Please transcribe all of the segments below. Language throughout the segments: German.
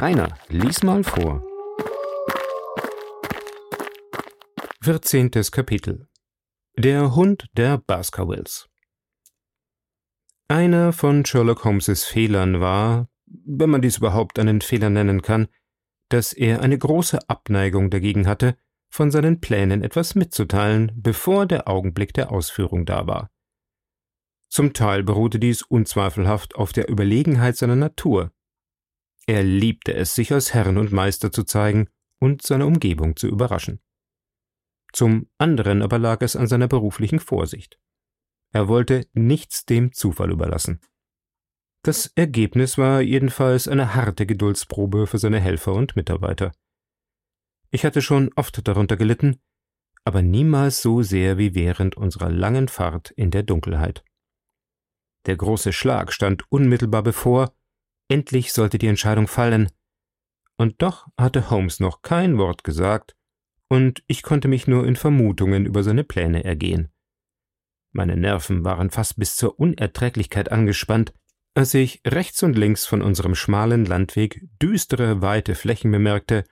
Rainer, lies mal vor. 14. Kapitel Der Hund der Baskervilles Einer von Sherlock Holmes' Fehlern war, wenn man dies überhaupt einen Fehler nennen kann, dass er eine große Abneigung dagegen hatte, von seinen Plänen etwas mitzuteilen, bevor der Augenblick der Ausführung da war. Zum Teil beruhte dies unzweifelhaft auf der Überlegenheit seiner Natur. Er liebte es, sich als Herrn und Meister zu zeigen und seine Umgebung zu überraschen. Zum anderen aber lag es an seiner beruflichen Vorsicht. Er wollte nichts dem Zufall überlassen. Das Ergebnis war jedenfalls eine harte Geduldsprobe für seine Helfer und Mitarbeiter. Ich hatte schon oft darunter gelitten, aber niemals so sehr wie während unserer langen Fahrt in der Dunkelheit. Der große Schlag stand unmittelbar bevor, endlich sollte die Entscheidung fallen, und doch hatte Holmes noch kein Wort gesagt, und ich konnte mich nur in Vermutungen über seine Pläne ergehen. Meine Nerven waren fast bis zur Unerträglichkeit angespannt, als ich rechts und links von unserem schmalen Landweg düstere, weite Flächen bemerkte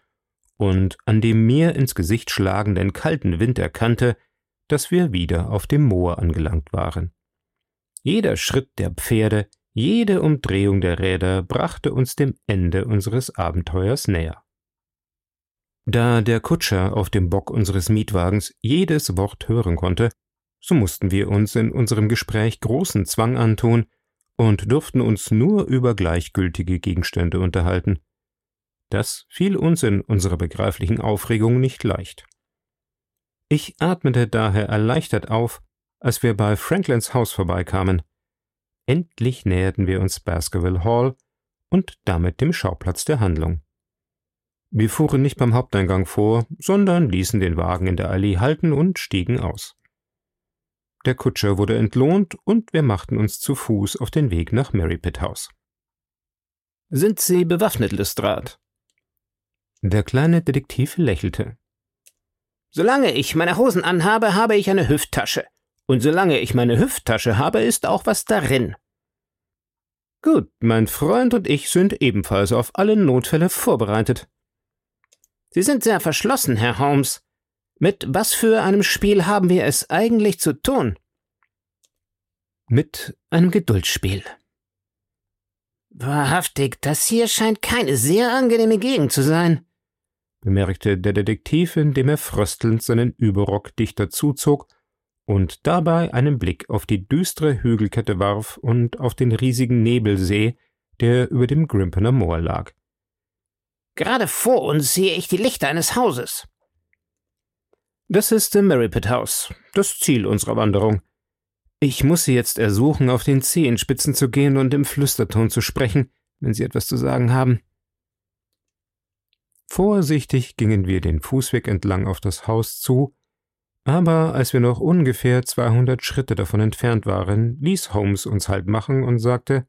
und an dem mir ins Gesicht schlagenden kalten Wind erkannte, dass wir wieder auf dem Moor angelangt waren. Jeder Schritt der Pferde, jede Umdrehung der Räder brachte uns dem Ende unseres Abenteuers näher. Da der Kutscher auf dem Bock unseres Mietwagens jedes Wort hören konnte, so mussten wir uns in unserem Gespräch großen Zwang antun und durften uns nur über gleichgültige Gegenstände unterhalten. Das fiel uns in unserer begreiflichen Aufregung nicht leicht. Ich atmete daher erleichtert auf, als wir bei Franklins Haus vorbeikamen. Endlich näherten wir uns Baskerville Hall und damit dem Schauplatz der Handlung. Wir fuhren nicht beim Haupteingang vor, sondern ließen den Wagen in der Allee halten und stiegen aus. Der Kutscher wurde entlohnt und wir machten uns zu Fuß auf den Weg nach Merripit House. Sind Sie bewaffnet, Lestrade? Der kleine Detektiv lächelte. Solange ich meine Hosen anhabe, habe ich eine Hüfttasche. Und solange ich meine Hüfttasche habe, ist auch was darin. Gut, mein Freund und ich sind ebenfalls auf alle Notfälle vorbereitet. Sie sind sehr verschlossen, Herr Holmes. Mit was für einem Spiel haben wir es eigentlich zu tun? Mit einem Geduldsspiel. Wahrhaftig, das hier scheint keine sehr angenehme Gegend zu sein bemerkte der Detektiv, indem er fröstelnd seinen Überrock dichter zuzog und dabei einen Blick auf die düstere Hügelkette warf und auf den riesigen Nebelsee, der über dem Grimpener Moor lag. Gerade vor uns sehe ich die Lichter eines Hauses. Das ist der Merripit House, das Ziel unserer Wanderung. Ich muss Sie jetzt ersuchen, auf den Zehenspitzen zu gehen und im Flüsterton zu sprechen, wenn Sie etwas zu sagen haben. Vorsichtig gingen wir den Fußweg entlang auf das Haus zu, aber als wir noch ungefähr zweihundert Schritte davon entfernt waren, ließ Holmes uns Halt machen und sagte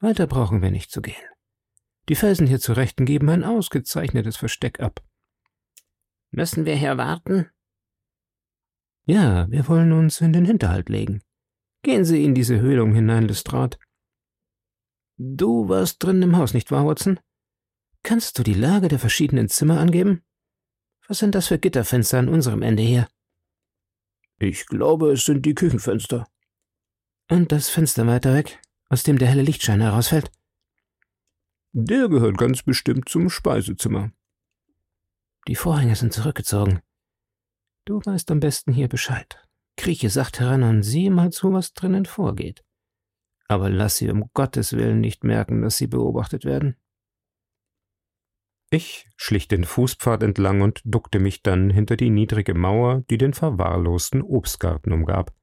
Weiter brauchen wir nicht zu gehen. Die Felsen hier zu Rechten geben ein ausgezeichnetes Versteck ab. Müssen wir hier warten? Ja, wir wollen uns in den Hinterhalt legen. Gehen Sie in diese Höhlung hinein, Lestrade. Du warst drin im Haus, nicht wahr, Watson? Kannst du die Lage der verschiedenen Zimmer angeben? Was sind das für Gitterfenster an unserem Ende hier? Ich glaube, es sind die Küchenfenster. Und das Fenster weiter weg, aus dem der helle Lichtschein herausfällt? Der gehört ganz bestimmt zum Speisezimmer. Die Vorhänge sind zurückgezogen. Du weißt am besten hier Bescheid. Krieche sacht heran und sieh mal zu, was drinnen vorgeht. Aber lass sie um Gottes Willen nicht merken, dass sie beobachtet werden. Ich schlich den Fußpfad entlang und duckte mich dann hinter die niedrige Mauer, die den verwahrlosten Obstgarten umgab.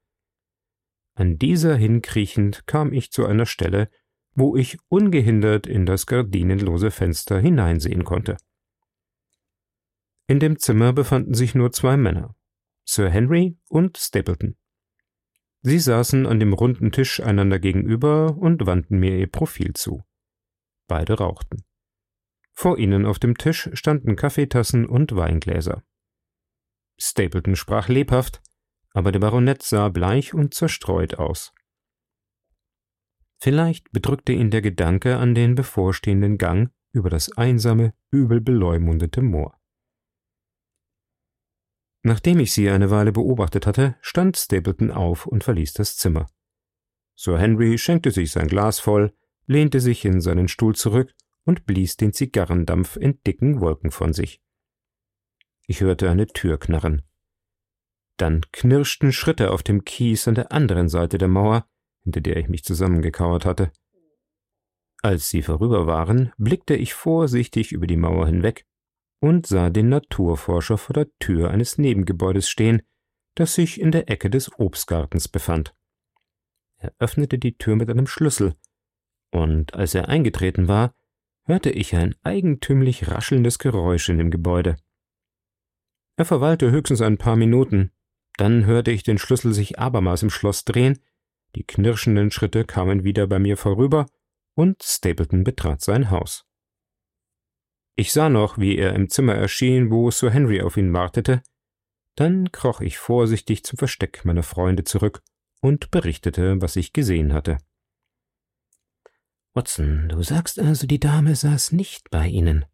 An dieser hinkriechend kam ich zu einer Stelle, wo ich ungehindert in das gardinenlose Fenster hineinsehen konnte. In dem Zimmer befanden sich nur zwei Männer, Sir Henry und Stapleton. Sie saßen an dem runden Tisch einander gegenüber und wandten mir ihr Profil zu. Beide rauchten. Vor ihnen auf dem Tisch standen Kaffeetassen und Weingläser. Stapleton sprach lebhaft, aber der Baronet sah bleich und zerstreut aus. Vielleicht bedrückte ihn der Gedanke an den bevorstehenden Gang über das einsame, übel beleumundete Moor. Nachdem ich sie eine Weile beobachtet hatte, stand Stapleton auf und verließ das Zimmer. Sir Henry schenkte sich sein Glas voll, lehnte sich in seinen Stuhl zurück und blies den Zigarrendampf in dicken Wolken von sich. Ich hörte eine Tür knarren. Dann knirschten Schritte auf dem Kies an der anderen Seite der Mauer, hinter der ich mich zusammengekauert hatte. Als sie vorüber waren, blickte ich vorsichtig über die Mauer hinweg und sah den Naturforscher vor der Tür eines Nebengebäudes stehen, das sich in der Ecke des Obstgartens befand. Er öffnete die Tür mit einem Schlüssel, und als er eingetreten war, hörte ich ein eigentümlich raschelndes Geräusch in dem Gebäude. Er verweilte höchstens ein paar Minuten, dann hörte ich den Schlüssel sich abermals im Schloss drehen, die knirschenden Schritte kamen wieder bei mir vorüber, und Stapleton betrat sein Haus. Ich sah noch, wie er im Zimmer erschien, wo Sir Henry auf ihn wartete. Dann kroch ich vorsichtig zum Versteck meiner Freunde zurück und berichtete, was ich gesehen hatte. Watson, du sagst also, die Dame saß nicht bei Ihnen?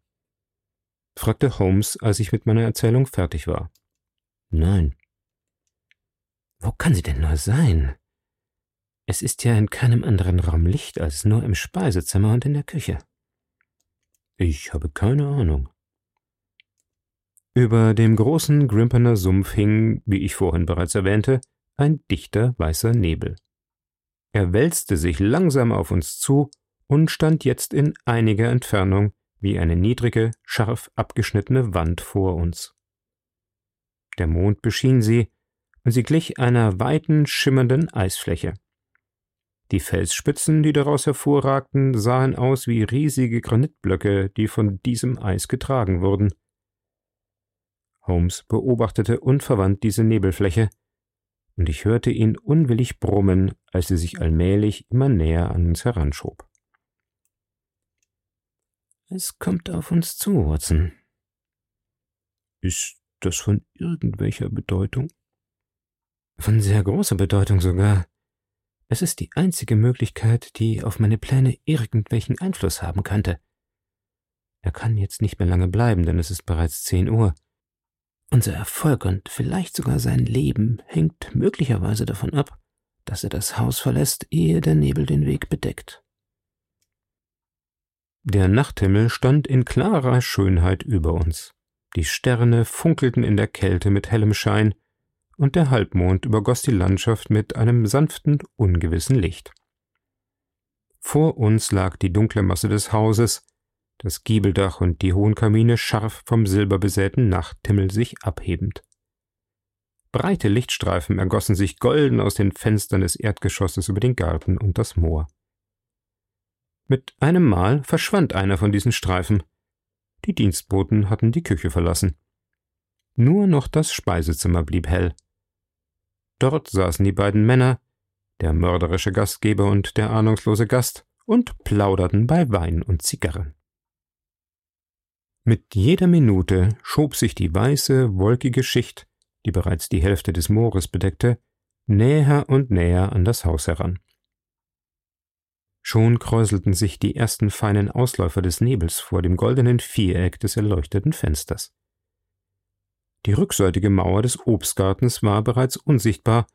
fragte Holmes, als ich mit meiner Erzählung fertig war. Nein. Wo kann sie denn nur sein? Es ist ja in keinem anderen Raum Licht als nur im Speisezimmer und in der Küche. Ich habe keine Ahnung. Über dem großen Grimpener Sumpf hing, wie ich vorhin bereits erwähnte, ein dichter weißer Nebel. Er wälzte sich langsam auf uns zu und stand jetzt in einiger Entfernung wie eine niedrige, scharf abgeschnittene Wand vor uns. Der Mond beschien sie, und sie glich einer weiten, schimmernden Eisfläche. Die Felsspitzen, die daraus hervorragten, sahen aus wie riesige Granitblöcke, die von diesem Eis getragen wurden. Holmes beobachtete unverwandt diese Nebelfläche, und ich hörte ihn unwillig brummen, als sie sich allmählich immer näher an uns heranschob. Es kommt auf uns zu, Watson. Ist das von irgendwelcher Bedeutung? Von sehr großer Bedeutung sogar. Es ist die einzige Möglichkeit, die auf meine Pläne irgendwelchen Einfluss haben könnte. Er kann jetzt nicht mehr lange bleiben, denn es ist bereits zehn Uhr. Unser Erfolg und vielleicht sogar sein Leben hängt möglicherweise davon ab, dass er das Haus verlässt, ehe der Nebel den Weg bedeckt. Der Nachthimmel stand in klarer Schönheit über uns. Die Sterne funkelten in der Kälte mit hellem Schein, und der Halbmond übergoss die Landschaft mit einem sanften, ungewissen Licht. Vor uns lag die dunkle Masse des Hauses, das Giebeldach und die hohen Kamine scharf vom silberbesäten Nachthimmel sich abhebend. Breite Lichtstreifen ergossen sich golden aus den Fenstern des Erdgeschosses über den Garten und das Moor. Mit einem Mal verschwand einer von diesen Streifen. Die Dienstboten hatten die Küche verlassen. Nur noch das Speisezimmer blieb hell. Dort saßen die beiden Männer, der mörderische Gastgeber und der ahnungslose Gast, und plauderten bei Wein und Zigarren. Mit jeder Minute schob sich die weiße, wolkige Schicht, die bereits die Hälfte des Moores bedeckte, näher und näher an das Haus heran. Schon kräuselten sich die ersten feinen Ausläufer des Nebels vor dem goldenen Viereck des erleuchteten Fensters. Die rückseitige Mauer des Obstgartens war bereits unsichtbar,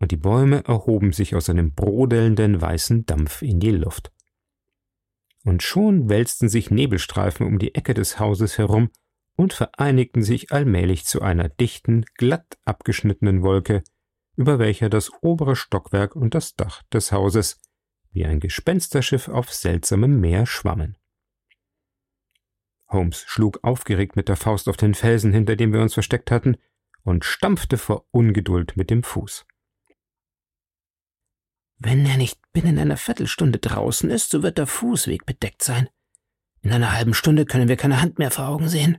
und die Bäume erhoben sich aus einem brodelnden weißen Dampf in die Luft. Und schon wälzten sich Nebelstreifen um die Ecke des Hauses herum und vereinigten sich allmählich zu einer dichten, glatt abgeschnittenen Wolke, über welcher das obere Stockwerk und das Dach des Hauses wie ein Gespensterschiff auf seltsamem Meer schwammen. Holmes schlug aufgeregt mit der Faust auf den Felsen, hinter dem wir uns versteckt hatten, und stampfte vor Ungeduld mit dem Fuß. Wenn er nicht binnen einer Viertelstunde draußen ist, so wird der Fußweg bedeckt sein. In einer halben Stunde können wir keine Hand mehr vor Augen sehen.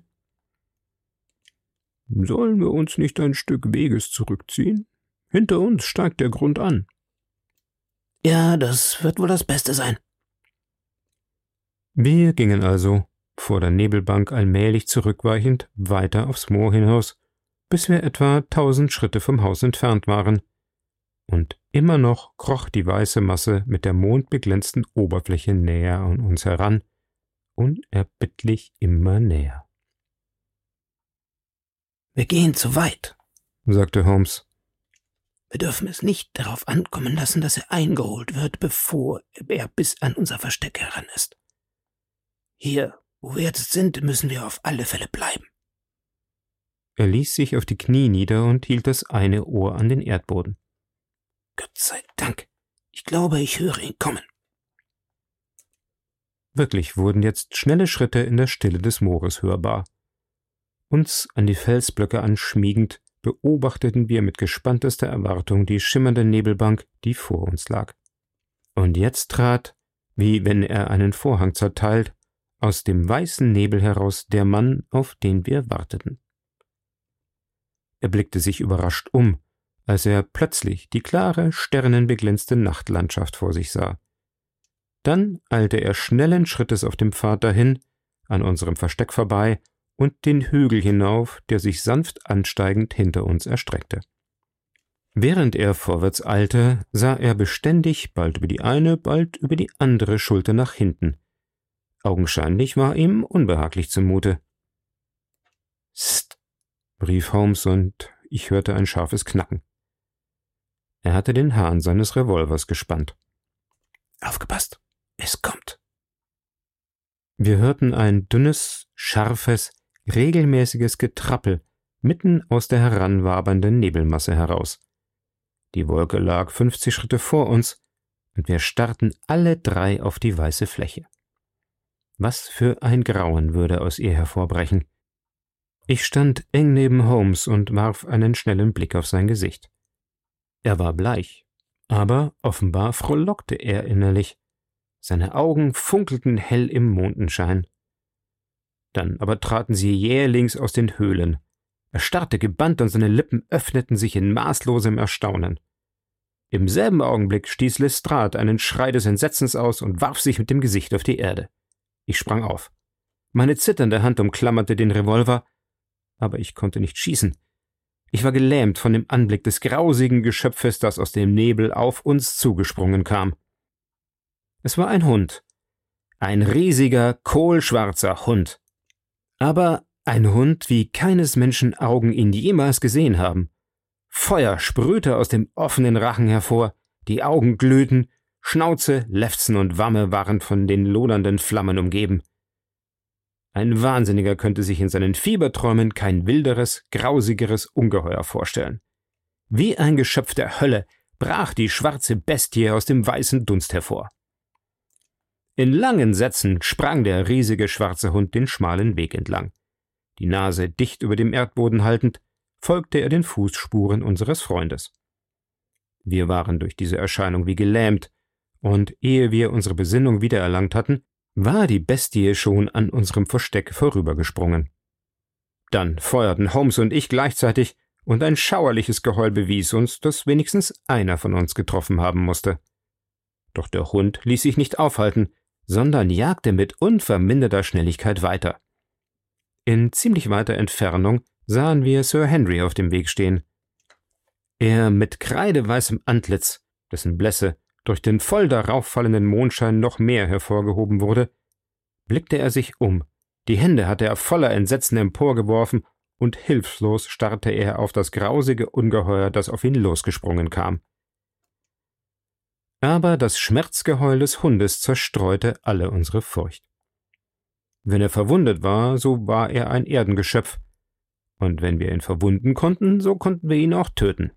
Sollen wir uns nicht ein Stück Weges zurückziehen? Hinter uns steigt der Grund an. Ja, das wird wohl das Beste sein. Wir gingen also, vor der Nebelbank allmählich zurückweichend, weiter aufs Moor hinaus, bis wir etwa tausend Schritte vom Haus entfernt waren. Und immer noch kroch die weiße Masse mit der mondbeglänzten Oberfläche näher an uns heran, unerbittlich immer näher. Wir gehen zu weit, sagte Holmes. Wir dürfen es nicht darauf ankommen lassen, dass er eingeholt wird, bevor er bis an unser Versteck heran ist. Hier, wo wir jetzt sind, müssen wir auf alle Fälle bleiben. Er ließ sich auf die Knie nieder und hielt das eine Ohr an den Erdboden. Gott sei Dank. Ich glaube, ich höre ihn kommen. Wirklich wurden jetzt schnelle Schritte in der Stille des Moores hörbar. Uns an die Felsblöcke anschmiegend, beobachteten wir mit gespanntester Erwartung die schimmernde Nebelbank, die vor uns lag. Und jetzt trat, wie wenn er einen Vorhang zerteilt, aus dem weißen Nebel heraus der Mann, auf den wir warteten. Er blickte sich überrascht um, als er plötzlich die klare, sternenbeglänzte Nachtlandschaft vor sich sah. Dann eilte er schnellen Schrittes auf dem Pfad dahin, an unserem Versteck vorbei und den Hügel hinauf, der sich sanft ansteigend hinter uns erstreckte. Während er vorwärts eilte, sah er beständig bald über die eine, bald über die andere Schulter nach hinten. Augenscheinlich war ihm unbehaglich zumute. Psst, rief Holmes, und ich hörte ein scharfes Knacken. Er hatte den Hahn seines Revolvers gespannt. Aufgepasst, es kommt. Wir hörten ein dünnes, scharfes, regelmäßiges Getrappel mitten aus der heranwabernden Nebelmasse heraus. Die Wolke lag fünfzig Schritte vor uns, und wir starrten alle drei auf die weiße Fläche. Was für ein Grauen würde aus ihr hervorbrechen. Ich stand eng neben Holmes und warf einen schnellen Blick auf sein Gesicht. Er war bleich, aber offenbar frohlockte er innerlich. Seine Augen funkelten hell im Mondenschein. Dann aber traten sie jählings aus den Höhlen. Er starrte gebannt und seine Lippen öffneten sich in maßlosem Erstaunen. Im selben Augenblick stieß Lestrade einen Schrei des Entsetzens aus und warf sich mit dem Gesicht auf die Erde. Ich sprang auf. Meine zitternde Hand umklammerte den Revolver, aber ich konnte nicht schießen. Ich war gelähmt von dem Anblick des grausigen Geschöpfes, das aus dem Nebel auf uns zugesprungen kam. Es war ein Hund. Ein riesiger, kohlschwarzer Hund aber ein Hund, wie keines Menschen Augen ihn jemals gesehen haben. Feuer sprühte aus dem offenen Rachen hervor, die Augen glühten, Schnauze, Lefzen und Wamme waren von den lodernden Flammen umgeben. Ein Wahnsinniger könnte sich in seinen Fieberträumen kein wilderes, grausigeres Ungeheuer vorstellen. Wie ein Geschöpf der Hölle brach die schwarze Bestie aus dem weißen Dunst hervor. In langen Sätzen sprang der riesige schwarze Hund den schmalen Weg entlang. Die Nase dicht über dem Erdboden haltend, folgte er den Fußspuren unseres Freundes. Wir waren durch diese Erscheinung wie gelähmt, und ehe wir unsere Besinnung wiedererlangt hatten, war die Bestie schon an unserem Versteck vorübergesprungen. Dann feuerten Holmes und ich gleichzeitig, und ein schauerliches Geheul bewies uns, dass wenigstens einer von uns getroffen haben musste. Doch der Hund ließ sich nicht aufhalten, sondern jagte mit unverminderter Schnelligkeit weiter. In ziemlich weiter Entfernung sahen wir Sir Henry auf dem Weg stehen. Er mit kreideweißem Antlitz, dessen Blässe durch den voll darauf fallenden Mondschein noch mehr hervorgehoben wurde, blickte er sich um, die Hände hatte er voller Entsetzen emporgeworfen, und hilflos starrte er auf das grausige Ungeheuer, das auf ihn losgesprungen kam aber das Schmerzgeheul des Hundes zerstreute alle unsere Furcht. Wenn er verwundet war, so war er ein Erdengeschöpf, und wenn wir ihn verwunden konnten, so konnten wir ihn auch töten.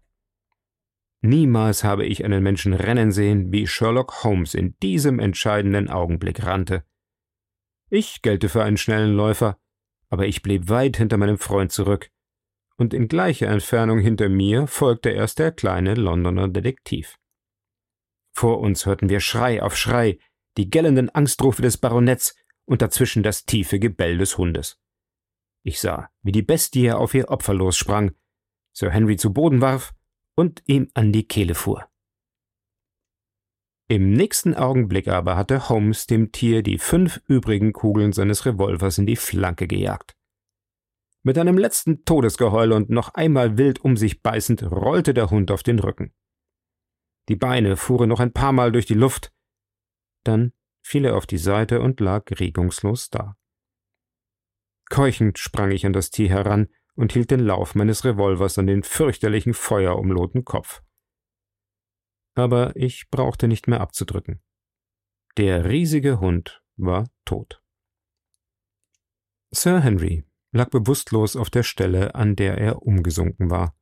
Niemals habe ich einen Menschen rennen sehen, wie Sherlock Holmes in diesem entscheidenden Augenblick rannte. Ich gelte für einen schnellen Läufer, aber ich blieb weit hinter meinem Freund zurück, und in gleicher Entfernung hinter mir folgte erst der kleine Londoner Detektiv. Vor uns hörten wir Schrei auf Schrei, die gellenden Angstrufe des Baronetts und dazwischen das tiefe Gebell des Hundes. Ich sah, wie die Bestie auf ihr Opfer lossprang, Sir Henry zu Boden warf und ihm an die Kehle fuhr. Im nächsten Augenblick aber hatte Holmes dem Tier die fünf übrigen Kugeln seines Revolvers in die Flanke gejagt. Mit einem letzten Todesgeheul und noch einmal wild um sich beißend rollte der Hund auf den Rücken. Die Beine fuhren noch ein paar Mal durch die Luft, dann fiel er auf die Seite und lag regungslos da. Keuchend sprang ich an das Tier heran und hielt den Lauf meines Revolvers an den fürchterlichen feuerumlohten Kopf. Aber ich brauchte nicht mehr abzudrücken. Der riesige Hund war tot. Sir Henry lag bewusstlos auf der Stelle, an der er umgesunken war.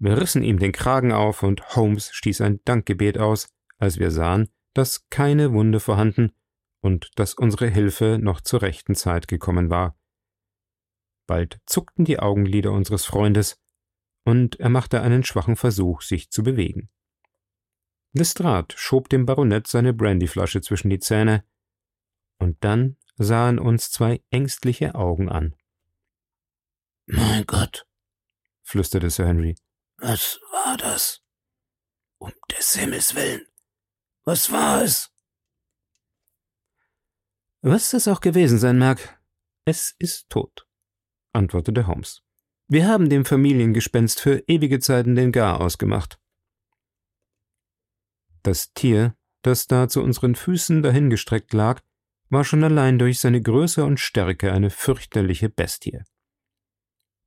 Wir rissen ihm den Kragen auf und Holmes stieß ein Dankgebet aus, als wir sahen, dass keine Wunde vorhanden und dass unsere Hilfe noch zur rechten Zeit gekommen war. Bald zuckten die Augenlider unseres Freundes, und er machte einen schwachen Versuch, sich zu bewegen. Lestrade schob dem Baronet seine Brandyflasche zwischen die Zähne, und dann sahen uns zwei ängstliche Augen an. Mein Gott, flüsterte Sir Henry. Was war das? Um des Himmels willen. Was war es? Was das auch gewesen sein mag, es ist tot, antwortete Holmes. Wir haben dem Familiengespenst für ewige Zeiten den Gar ausgemacht. Das Tier, das da zu unseren Füßen dahingestreckt lag, war schon allein durch seine Größe und Stärke eine fürchterliche Bestie.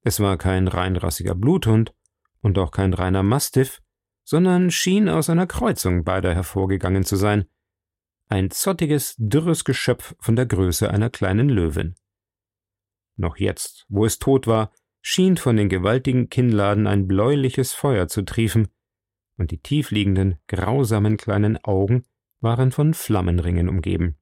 Es war kein reinrassiger Bluthund und auch kein reiner Mastiff, sondern schien aus einer Kreuzung beider hervorgegangen zu sein. Ein zottiges, dürres Geschöpf von der Größe einer kleinen Löwin. Noch jetzt, wo es tot war, schien von den gewaltigen Kinnladen ein bläuliches Feuer zu triefen, und die tiefliegenden, grausamen kleinen Augen waren von Flammenringen umgeben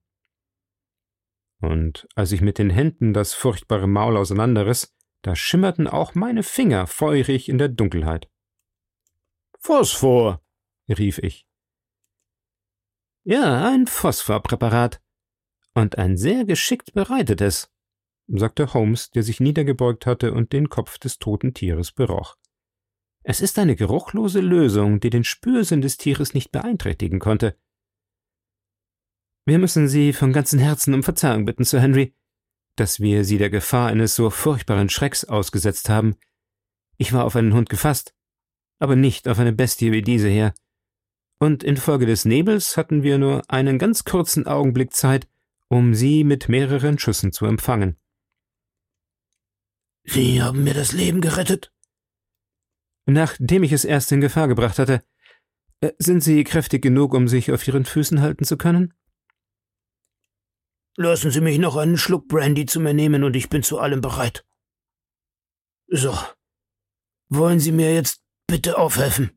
und als ich mit den Händen das furchtbare Maul auseinanderriss, da schimmerten auch meine Finger feurig in der Dunkelheit. Phosphor, rief ich. Ja, ein Phosphorpräparat. Und ein sehr geschickt bereitetes, sagte Holmes, der sich niedergebeugt hatte und den Kopf des toten Tieres beroch. Es ist eine geruchlose Lösung, die den Spürsinn des Tieres nicht beeinträchtigen konnte. Wir müssen Sie von ganzem Herzen um Verzeihung bitten, Sir Henry, dass wir Sie der Gefahr eines so furchtbaren Schrecks ausgesetzt haben. Ich war auf einen Hund gefasst, aber nicht auf eine Bestie wie diese hier. Und infolge des Nebels hatten wir nur einen ganz kurzen Augenblick Zeit, um Sie mit mehreren Schüssen zu empfangen. Sie haben mir das Leben gerettet? Nachdem ich es erst in Gefahr gebracht hatte. Äh, sind Sie kräftig genug, um sich auf Ihren Füßen halten zu können? Lassen Sie mich noch einen Schluck Brandy zu mir nehmen und ich bin zu allem bereit. So. Wollen Sie mir jetzt bitte aufhelfen?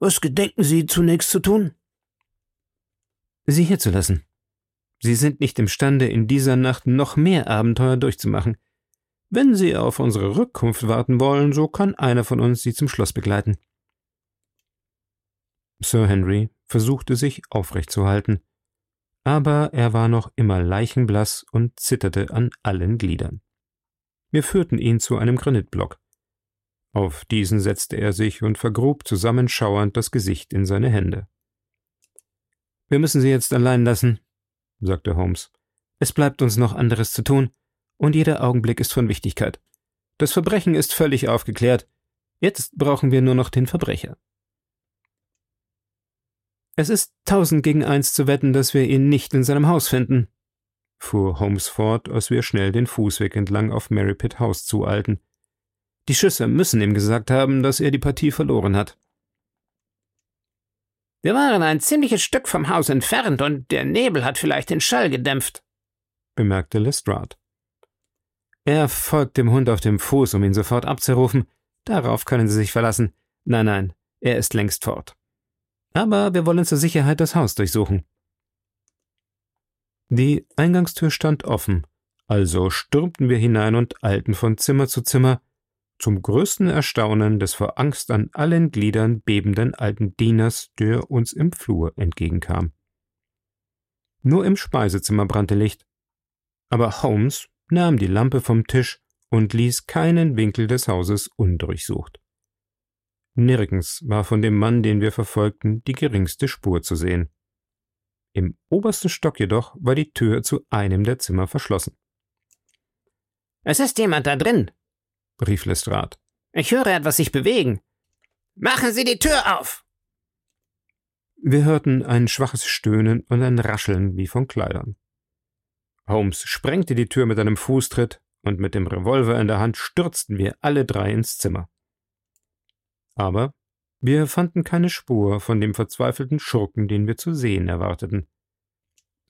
Was gedenken Sie zunächst zu tun? Sie hier zu lassen. Sie sind nicht imstande, in dieser Nacht noch mehr Abenteuer durchzumachen. Wenn Sie auf unsere Rückkunft warten wollen, so kann einer von uns Sie zum Schloss begleiten. Sir Henry versuchte sich aufrechtzuhalten, aber er war noch immer leichenblaß und zitterte an allen Gliedern. Wir führten ihn zu einem Granitblock. Auf diesen setzte er sich und vergrub zusammenschauernd das Gesicht in seine Hände. Wir müssen Sie jetzt allein lassen, sagte Holmes. Es bleibt uns noch anderes zu tun, und jeder Augenblick ist von Wichtigkeit. Das Verbrechen ist völlig aufgeklärt. Jetzt brauchen wir nur noch den Verbrecher. Es ist tausend gegen eins zu wetten, dass wir ihn nicht in seinem Haus finden, fuhr Holmes fort, als wir schnell den Fußweg entlang auf Merripit House zueilten. Die Schüsse müssen ihm gesagt haben, dass er die Partie verloren hat. Wir waren ein ziemliches Stück vom Haus entfernt und der Nebel hat vielleicht den Schall gedämpft, bemerkte Lestrade. Er folgt dem Hund auf dem Fuß, um ihn sofort abzurufen. Darauf können Sie sich verlassen. Nein, nein, er ist längst fort aber wir wollen zur Sicherheit das Haus durchsuchen. Die Eingangstür stand offen, also stürmten wir hinein und eilten von Zimmer zu Zimmer, zum größten Erstaunen des vor Angst an allen Gliedern bebenden alten Dieners, der uns im Flur entgegenkam. Nur im Speisezimmer brannte Licht, aber Holmes nahm die Lampe vom Tisch und ließ keinen Winkel des Hauses undurchsucht. Nirgends war von dem Mann, den wir verfolgten, die geringste Spur zu sehen. Im obersten Stock jedoch war die Tür zu einem der Zimmer verschlossen. Es ist jemand da drin, rief Lestrade. Ich höre etwas sich bewegen. Machen Sie die Tür auf! Wir hörten ein schwaches Stöhnen und ein Rascheln wie von Kleidern. Holmes sprengte die Tür mit einem Fußtritt, und mit dem Revolver in der Hand stürzten wir alle drei ins Zimmer. Aber wir fanden keine Spur von dem verzweifelten Schurken, den wir zu sehen erwarteten.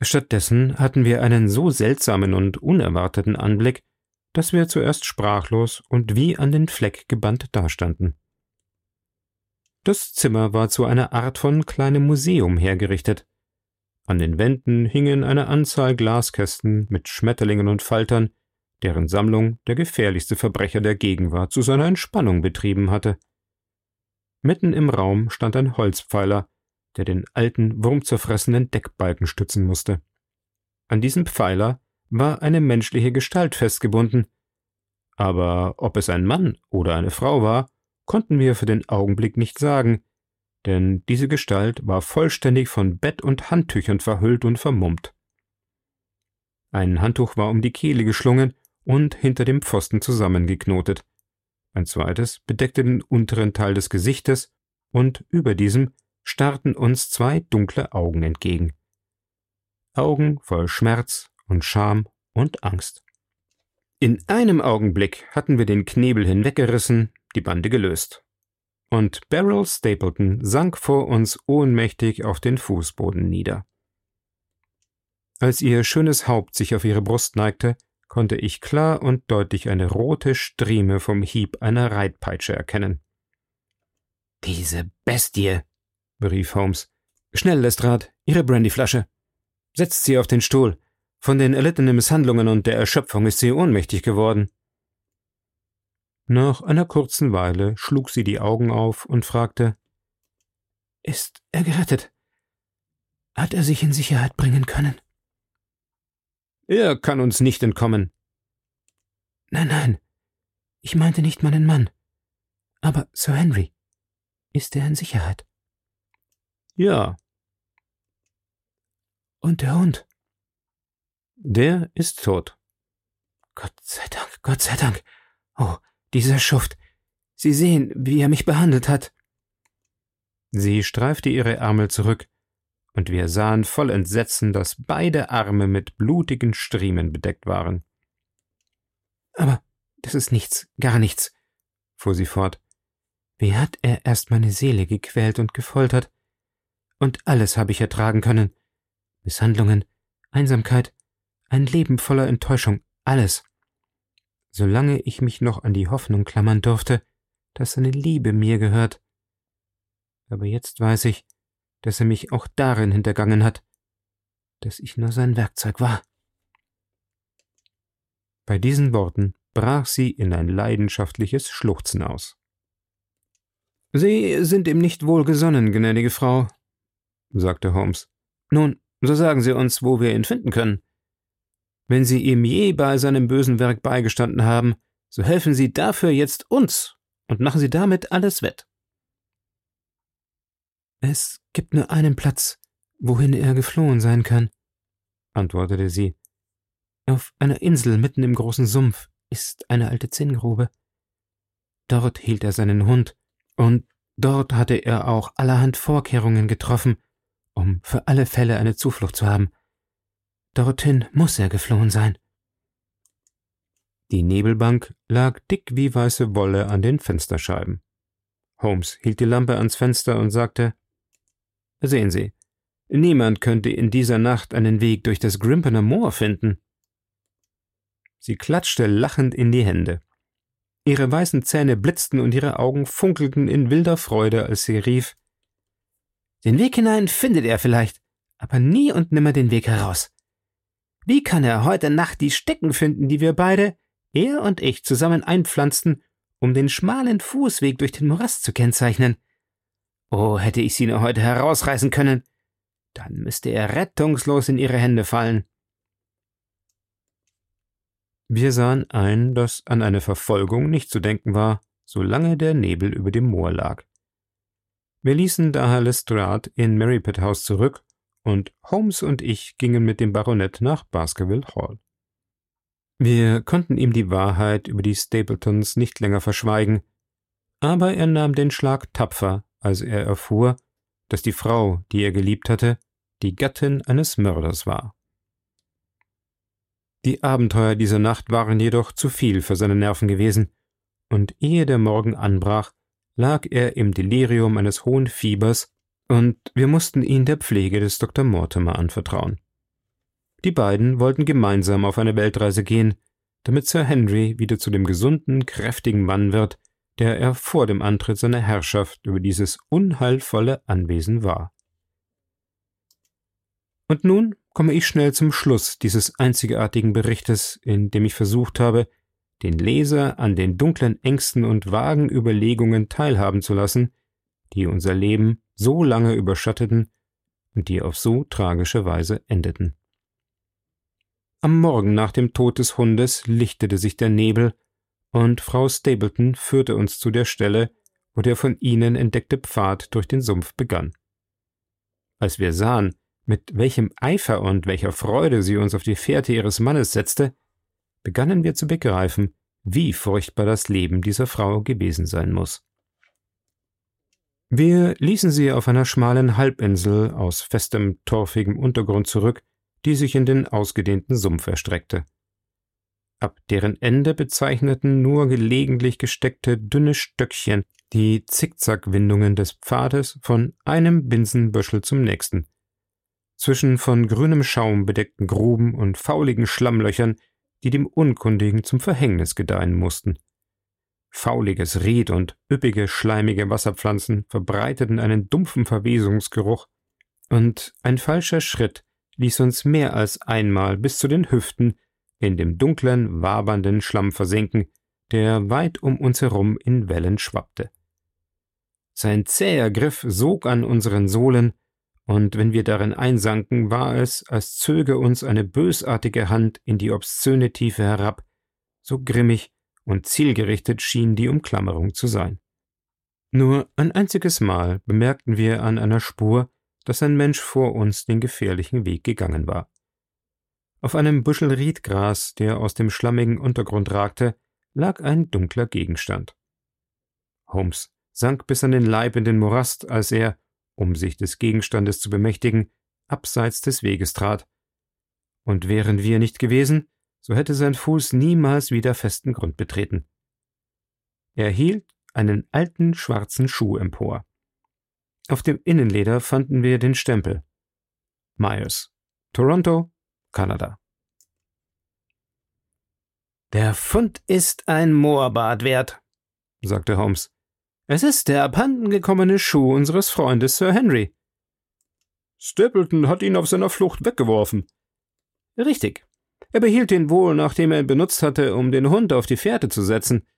Stattdessen hatten wir einen so seltsamen und unerwarteten Anblick, dass wir zuerst sprachlos und wie an den Fleck gebannt dastanden. Das Zimmer war zu einer Art von kleinem Museum hergerichtet. An den Wänden hingen eine Anzahl Glaskästen mit Schmetterlingen und Faltern, deren Sammlung der gefährlichste Verbrecher der Gegenwart zu seiner Entspannung betrieben hatte. Mitten im Raum stand ein Holzpfeiler, der den alten, wurmzerfressenen Deckbalken stützen musste. An diesem Pfeiler war eine menschliche Gestalt festgebunden, aber ob es ein Mann oder eine Frau war, konnten wir für den Augenblick nicht sagen, denn diese Gestalt war vollständig von Bett und Handtüchern verhüllt und vermummt. Ein Handtuch war um die Kehle geschlungen und hinter dem Pfosten zusammengeknotet. Ein zweites bedeckte den unteren Teil des Gesichtes, und über diesem starrten uns zwei dunkle Augen entgegen. Augen voll Schmerz und Scham und Angst. In einem Augenblick hatten wir den Knebel hinweggerissen, die Bande gelöst. Und Beryl Stapleton sank vor uns ohnmächtig auf den Fußboden nieder. Als ihr schönes Haupt sich auf ihre Brust neigte, konnte ich klar und deutlich eine rote Strieme vom Hieb einer Reitpeitsche erkennen. Diese Bestie, berief Holmes. Schnell, Lestrade, Ihre Brandyflasche. Setzt sie auf den Stuhl. Von den erlittenen Misshandlungen und der Erschöpfung ist sie ohnmächtig geworden. Nach einer kurzen Weile schlug sie die Augen auf und fragte Ist er gerettet? Hat er sich in Sicherheit bringen können? Er kann uns nicht entkommen. Nein, nein, ich meinte nicht meinen Mann. Aber Sir Henry, ist er in Sicherheit? Ja. Und der Hund? Der ist tot. Gott sei Dank, Gott sei Dank. Oh, dieser Schuft. Sie sehen, wie er mich behandelt hat. Sie streifte ihre Ärmel zurück, und wir sahen voll Entsetzen, dass beide Arme mit blutigen Striemen bedeckt waren. Aber das ist nichts, gar nichts, fuhr sie fort. Wie hat er erst meine Seele gequält und gefoltert? Und alles habe ich ertragen können. Misshandlungen, Einsamkeit, ein Leben voller Enttäuschung, alles solange ich mich noch an die Hoffnung klammern durfte, dass seine Liebe mir gehört. Aber jetzt weiß ich, dass er mich auch darin hintergangen hat, dass ich nur sein Werkzeug war. Bei diesen Worten brach sie in ein leidenschaftliches Schluchzen aus. Sie sind ihm nicht wohlgesonnen, gnädige Frau, sagte Holmes. Nun, so sagen Sie uns, wo wir ihn finden können. Wenn Sie ihm je bei seinem bösen Werk beigestanden haben, so helfen Sie dafür jetzt uns und machen Sie damit alles wett. Es gibt nur einen Platz, wohin er geflohen sein kann, antwortete sie. Auf einer Insel mitten im großen Sumpf ist eine alte Zinngrube. Dort hielt er seinen Hund, und dort hatte er auch allerhand Vorkehrungen getroffen, um für alle Fälle eine Zuflucht zu haben. Dorthin muss er geflohen sein. Die Nebelbank lag dick wie weiße Wolle an den Fensterscheiben. Holmes hielt die Lampe ans Fenster und sagte Sehen Sie, niemand könnte in dieser Nacht einen Weg durch das Grimpener Moor finden. Sie klatschte lachend in die Hände. Ihre weißen Zähne blitzten und ihre Augen funkelten in wilder Freude, als sie rief Den Weg hinein findet er vielleicht, aber nie und nimmer den Weg heraus. Wie kann er heute Nacht die Stecken finden, die wir beide, er und ich, zusammen einpflanzten, um den schmalen Fußweg durch den Morast zu kennzeichnen? Oh, hätte ich sie nur heute herausreißen können, dann müsste er rettungslos in ihre Hände fallen. Wir sahen ein, dass an eine Verfolgung nicht zu denken war, solange der Nebel über dem Moor lag. Wir ließen daher Lestrade in Merripit House zurück und Holmes und ich gingen mit dem Baronet nach Baskerville Hall. Wir konnten ihm die Wahrheit über die Stapletons nicht länger verschweigen, aber er nahm den Schlag tapfer, als er erfuhr, dass die Frau, die er geliebt hatte, die Gattin eines Mörders war. Die Abenteuer dieser Nacht waren jedoch zu viel für seine Nerven gewesen, und ehe der Morgen anbrach, lag er im Delirium eines hohen Fiebers, und wir mussten ihn der Pflege des Dr. Mortimer anvertrauen. Die beiden wollten gemeinsam auf eine Weltreise gehen, damit Sir Henry wieder zu dem gesunden, kräftigen Mann wird, der er vor dem Antritt seiner Herrschaft über dieses unheilvolle Anwesen war. Und nun komme ich schnell zum Schluss dieses einzigartigen Berichtes, in dem ich versucht habe, den Leser an den dunklen Ängsten und vagen Überlegungen teilhaben zu lassen, die unser Leben so lange überschatteten und die auf so tragische Weise endeten. Am Morgen nach dem Tod des Hundes lichtete sich der Nebel, und Frau Stapleton führte uns zu der Stelle, wo der von ihnen entdeckte Pfad durch den Sumpf begann. Als wir sahen, mit welchem Eifer und welcher Freude sie uns auf die Fährte ihres Mannes setzte, begannen wir zu begreifen, wie furchtbar das Leben dieser Frau gewesen sein muss. Wir ließen sie auf einer schmalen Halbinsel aus festem, torfigem Untergrund zurück, die sich in den ausgedehnten Sumpf erstreckte. Ab deren Ende bezeichneten nur gelegentlich gesteckte dünne Stöckchen die Zickzackwindungen des Pfades von einem Binsenbüschel zum nächsten. Zwischen von grünem Schaum bedeckten Gruben und fauligen Schlammlöchern die dem Unkundigen zum Verhängnis gedeihen mussten. Fauliges Ried und üppige, schleimige Wasserpflanzen verbreiteten einen dumpfen Verwesungsgeruch, und ein falscher Schritt ließ uns mehr als einmal bis zu den Hüften in dem dunklen, wabernden Schlamm versinken, der weit um uns herum in Wellen schwappte. Sein zäher Griff sog an unseren Sohlen, und wenn wir darin einsanken, war es, als zöge uns eine bösartige Hand in die obszöne Tiefe herab, so grimmig und zielgerichtet schien die Umklammerung zu sein. Nur ein einziges Mal bemerkten wir an einer Spur, dass ein Mensch vor uns den gefährlichen Weg gegangen war. Auf einem Büschel Riedgras, der aus dem schlammigen Untergrund ragte, lag ein dunkler Gegenstand. Holmes sank bis an den Leib in den Morast, als er, um sich des Gegenstandes zu bemächtigen, abseits des Weges trat. Und wären wir nicht gewesen, so hätte sein Fuß niemals wieder festen Grund betreten. Er hielt einen alten schwarzen Schuh empor. Auf dem Innenleder fanden wir den Stempel. Myers, Toronto, Kanada. Der Fund ist ein Moorbad wert, sagte Holmes. Es ist der abhandengekommene Schuh unseres Freundes Sir Henry. Stapleton hat ihn auf seiner Flucht weggeworfen. Richtig. Er behielt ihn wohl, nachdem er ihn benutzt hatte, um den Hund auf die Fährte zu setzen.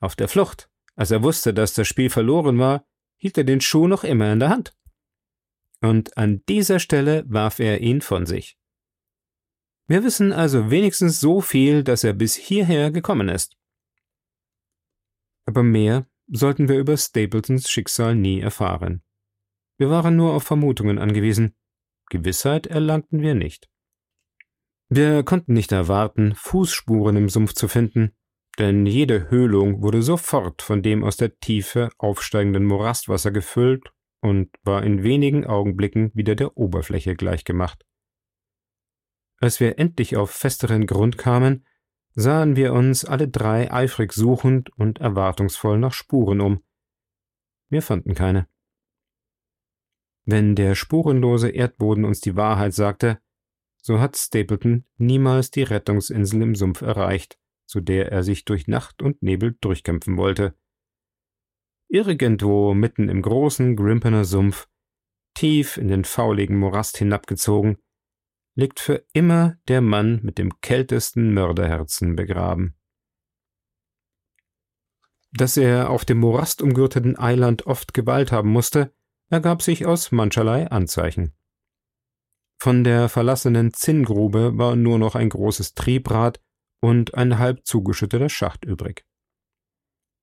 Auf der Flucht, als er wusste, dass das Spiel verloren war, hielt er den Schuh noch immer in der Hand. Und an dieser Stelle warf er ihn von sich. Wir wissen also wenigstens so viel, dass er bis hierher gekommen ist. Aber mehr sollten wir über Stapletons Schicksal nie erfahren. Wir waren nur auf Vermutungen angewiesen. Gewissheit erlangten wir nicht. Wir konnten nicht erwarten, Fußspuren im Sumpf zu finden, denn jede Höhlung wurde sofort von dem aus der Tiefe aufsteigenden Morastwasser gefüllt und war in wenigen Augenblicken wieder der Oberfläche gleichgemacht. Als wir endlich auf festeren Grund kamen, sahen wir uns alle drei eifrig suchend und erwartungsvoll nach Spuren um. Wir fanden keine. Wenn der spurenlose Erdboden uns die Wahrheit sagte, so hat Stapleton niemals die Rettungsinsel im Sumpf erreicht, zu der er sich durch Nacht und Nebel durchkämpfen wollte. Irgendwo mitten im großen Grimpener Sumpf, tief in den fauligen Morast hinabgezogen, liegt für immer der Mann mit dem kältesten Mörderherzen begraben. Dass er auf dem morastumgürteten Eiland oft Gewalt haben musste, ergab sich aus mancherlei Anzeichen. Von der verlassenen Zinngrube war nur noch ein großes Triebrad und ein halb zugeschütteter Schacht übrig.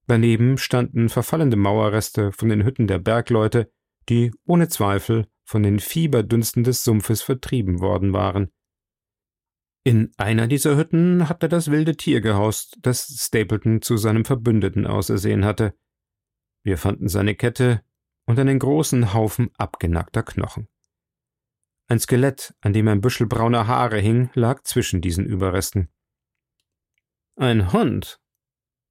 Daneben standen verfallende Mauerreste von den Hütten der Bergleute, die ohne Zweifel von den Fieberdünsten des Sumpfes vertrieben worden waren. In einer dieser Hütten hatte das wilde Tier gehaust, das Stapleton zu seinem Verbündeten ausersehen hatte. Wir fanden seine Kette, und einen großen Haufen abgenackter Knochen. Ein Skelett, an dem ein Büschel brauner Haare hing, lag zwischen diesen Überresten. Ein Hund,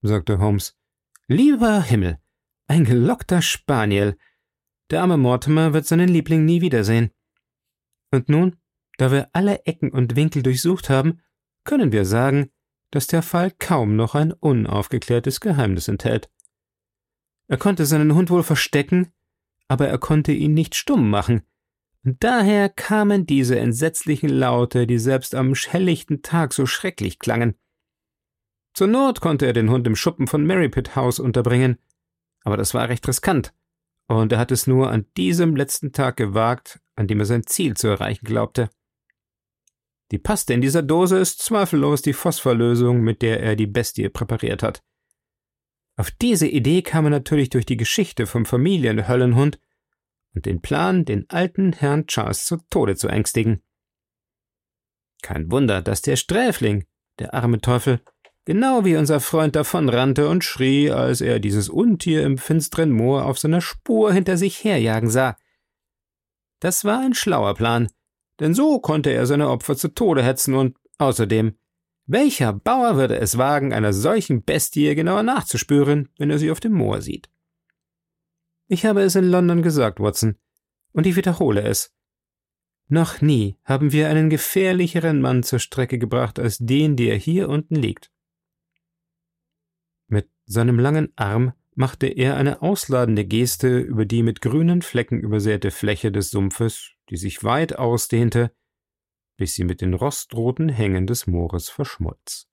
sagte Holmes. Lieber Himmel, ein gelockter Spaniel. Der arme Mortimer wird seinen Liebling nie wiedersehen. Und nun, da wir alle Ecken und Winkel durchsucht haben, können wir sagen, dass der Fall kaum noch ein unaufgeklärtes Geheimnis enthält. Er konnte seinen Hund wohl verstecken, aber er konnte ihn nicht stumm machen, und daher kamen diese entsetzlichen Laute, die selbst am helllichten Tag so schrecklich klangen. Zur Not konnte er den Hund im Schuppen von Merripit House unterbringen, aber das war recht riskant, und er hat es nur an diesem letzten Tag gewagt, an dem er sein Ziel zu erreichen glaubte. Die Paste in dieser Dose ist zweifellos die Phosphorlösung, mit der er die Bestie präpariert hat. Auf diese Idee kam er natürlich durch die Geschichte vom Familienhöllenhund und den Plan, den alten Herrn Charles zu Tode zu ängstigen. Kein Wunder, dass der Sträfling, der arme Teufel, genau wie unser Freund davonrannte und schrie, als er dieses Untier im finsteren Moor auf seiner Spur hinter sich herjagen sah. Das war ein schlauer Plan, denn so konnte er seine Opfer zu Tode hetzen und außerdem, welcher Bauer würde es wagen, einer solchen Bestie genauer nachzuspüren, wenn er sie auf dem Moor sieht? Ich habe es in London gesagt, Watson, und ich wiederhole es. Noch nie haben wir einen gefährlicheren Mann zur Strecke gebracht als den, der hier unten liegt. Seinem langen Arm machte er eine ausladende Geste über die mit grünen Flecken übersäte Fläche des Sumpfes, die sich weit ausdehnte, bis sie mit den rostroten Hängen des Moores verschmolz.